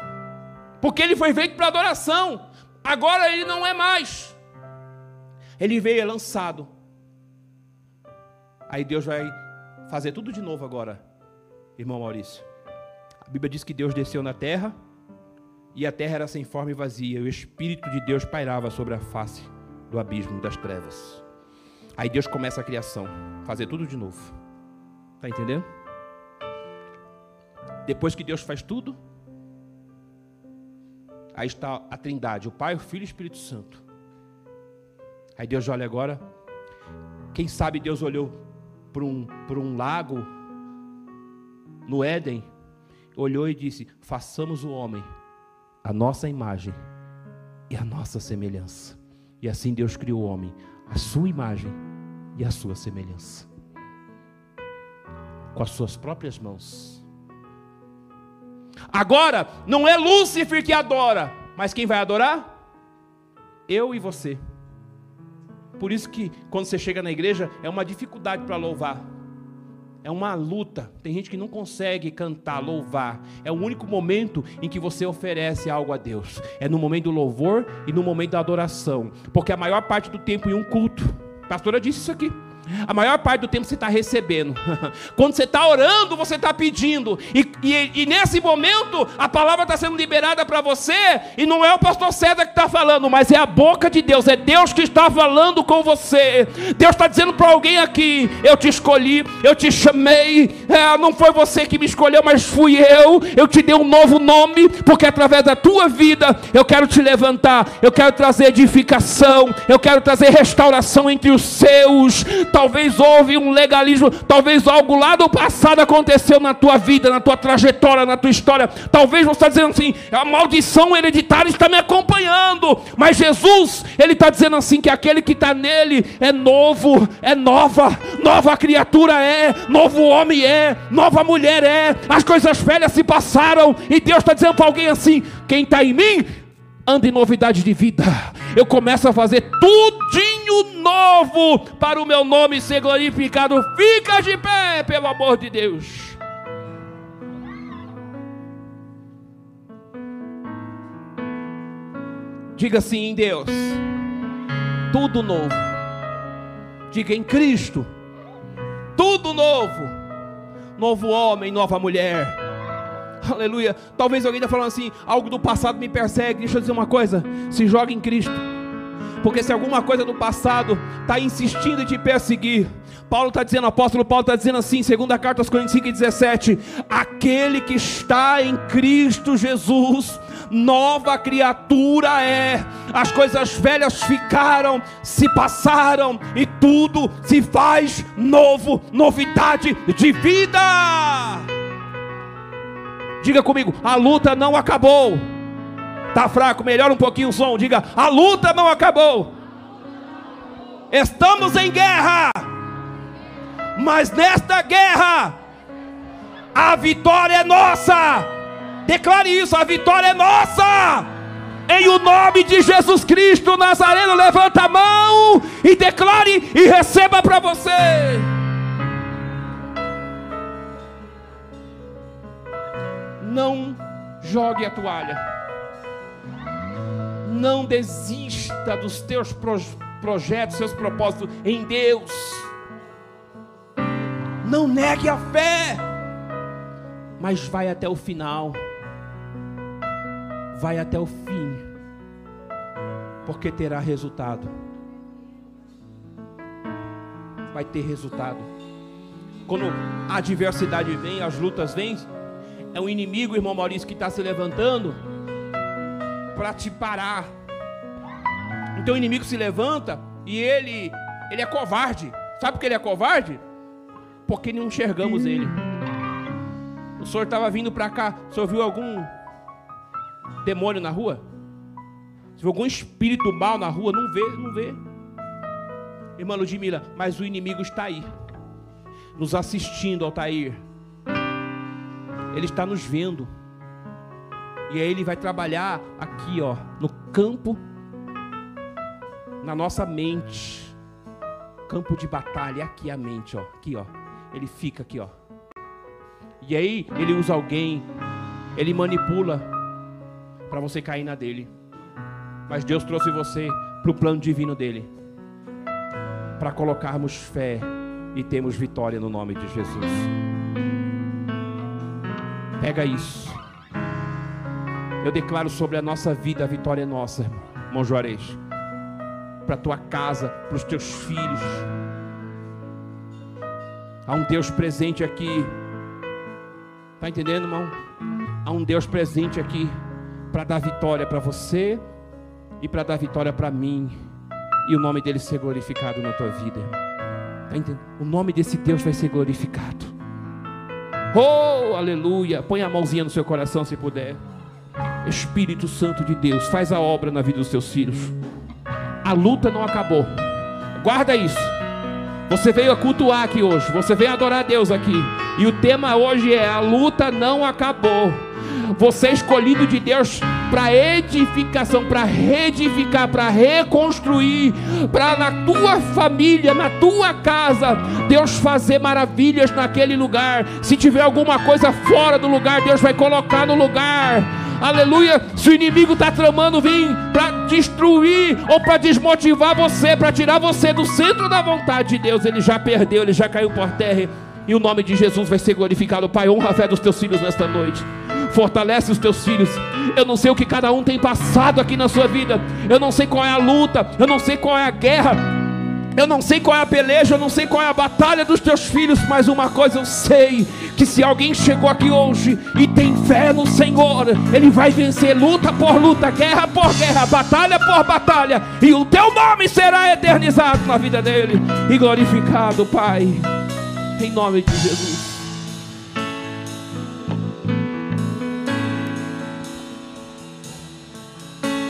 Porque ele foi feito para adoração. Agora ele não é mais. Ele veio é lançado. Aí Deus vai fazer tudo de novo agora, irmão Maurício. A Bíblia diz que Deus desceu na terra e a terra era sem forma e vazia, o Espírito de Deus pairava sobre a face do abismo das trevas. Aí Deus começa a criação, fazer tudo de novo. Está entendendo? Depois que Deus faz tudo, aí está a Trindade, o Pai, o Filho e o Espírito Santo. Aí Deus olha agora. Quem sabe Deus olhou para um, para um lago no Éden, olhou e disse: façamos o homem a nossa imagem e a nossa semelhança. E assim Deus criou o homem, a sua imagem e a sua semelhança. Com as suas próprias mãos. Agora, não é Lúcifer que adora, mas quem vai adorar? Eu e você. Por isso que quando você chega na igreja é uma dificuldade para louvar. É uma luta. Tem gente que não consegue cantar, louvar. É o único momento em que você oferece algo a Deus. É no momento do louvor e no momento da adoração. Porque a maior parte do tempo em um culto. A pastora disse isso aqui. A maior parte do tempo você está recebendo. Quando você está orando, você está pedindo. E, e, e, nesse momento, a palavra está sendo liberada para você. E não é o pastor César que está falando, mas é a boca de Deus. É Deus que está falando com você. Deus está dizendo para alguém aqui: Eu te escolhi, eu te chamei. É, não foi você que me escolheu, mas fui eu. Eu te dei um novo nome, porque através da tua vida eu quero te levantar. Eu quero trazer edificação. Eu quero trazer restauração entre os seus talvez houve um legalismo, talvez algo lá do passado aconteceu na tua vida, na tua trajetória, na tua história. Talvez você está dizendo assim: a maldição hereditária está me acompanhando, mas Jesus, Ele está dizendo assim: que aquele que está nele é novo, é nova, nova criatura é, novo homem é, nova mulher é, as coisas velhas se passaram, e Deus está dizendo para alguém assim: quem está em mim, anda em novidade de vida. Eu começo a fazer tudinho novo para o meu nome ser glorificado. Fica de pé, pelo amor de Deus. Diga assim em Deus, tudo novo. Diga em Cristo, tudo novo. Novo homem, nova mulher. Aleluia. Talvez alguém está falando assim, algo do passado me persegue. Deixa eu dizer uma coisa: se joga em Cristo. Porque se alguma coisa do passado está insistindo em te perseguir, Paulo está dizendo, apóstolo Paulo está dizendo assim, segunda carta aos Coríntios 5 e 17: aquele que está em Cristo Jesus, nova criatura é, as coisas velhas ficaram, se passaram, e tudo se faz novo, novidade de vida. Diga comigo, a luta não acabou. Tá fraco, melhora um pouquinho o som. Diga, a luta não acabou. Estamos em guerra. Mas nesta guerra a vitória é nossa. Declare isso, a vitória é nossa. Em o nome de Jesus Cristo Nazareno, levanta a mão e declare e receba para você. Não jogue a toalha. Não desista dos teus projetos, seus propósitos em Deus. Não negue a fé, mas vai até o final. Vai até o fim, porque terá resultado. Vai ter resultado. Quando a adversidade vem, as lutas vêm, é um inimigo, irmão Maurício, que está se levantando para te parar. Então o inimigo se levanta e ele, ele é covarde. Sabe por que ele é covarde? Porque não enxergamos ele. O senhor estava vindo para cá, o senhor viu algum demônio na rua? Se algum espírito mal na rua? Não vê, não vê. Irmã Ludmila, mas o inimigo está aí, nos assistindo, Altair ele está nos vendo. E aí ele vai trabalhar aqui, ó, no campo, na nossa mente. Campo de batalha, aqui a mente, ó, aqui, ó. Ele fica aqui, ó. E aí ele usa alguém, ele manipula para você cair na dele. Mas Deus trouxe você para o plano divino dele, para colocarmos fé e termos vitória no nome de Jesus. Pega isso. Eu declaro sobre a nossa vida a vitória é nossa, irmão Juarez. Para a tua casa, para os teus filhos. Há um Deus presente aqui. Está entendendo, irmão? Há um Deus presente aqui para dar vitória para você e para dar vitória para mim. E o nome dele ser glorificado na tua vida. Tá entendendo? O nome desse Deus vai ser glorificado. Oh, aleluia. Põe a mãozinha no seu coração se puder. Espírito Santo de Deus, faz a obra na vida dos teus filhos. A luta não acabou. Guarda isso. Você veio a cultuar aqui hoje. Você veio adorar a Deus aqui. E o tema hoje é: a luta não acabou. Você é escolhido de Deus para edificação, para reedificar, para reconstruir, para na tua família, na tua casa, Deus fazer maravilhas naquele lugar. Se tiver alguma coisa fora do lugar, Deus vai colocar no lugar. Aleluia. Se o inimigo está tramando vir para destruir ou para desmotivar você, para tirar você do centro da vontade de Deus, ele já perdeu, ele já caiu por terra. E o nome de Jesus vai ser glorificado. Pai, honra a fé dos teus filhos nesta noite fortalece os teus filhos. Eu não sei o que cada um tem passado aqui na sua vida, eu não sei qual é a luta, eu não sei qual é a guerra. Eu não sei qual é a peleja, eu não sei qual é a batalha dos teus filhos, mas uma coisa eu sei: que se alguém chegou aqui hoje e tem fé no Senhor, ele vai vencer luta por luta, guerra por guerra, batalha por batalha, e o teu nome será eternizado na vida dele e glorificado, Pai, em nome de Jesus.